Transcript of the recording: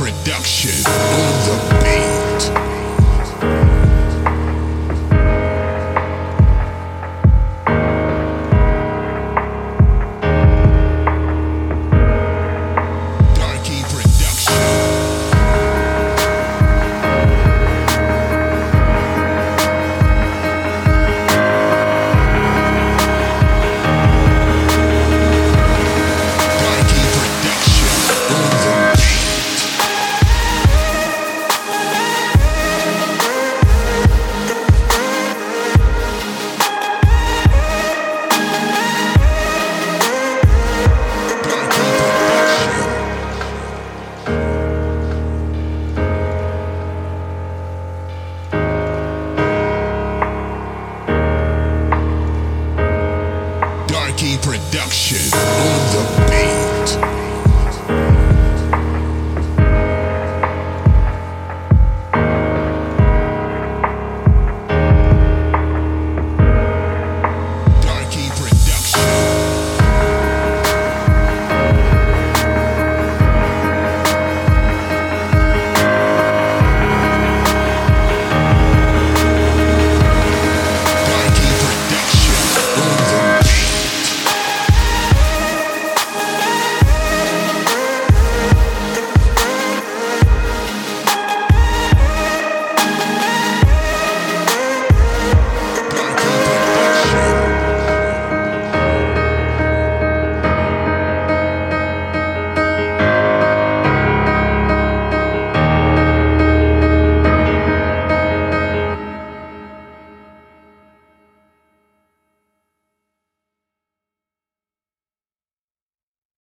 production on the beat. production. On the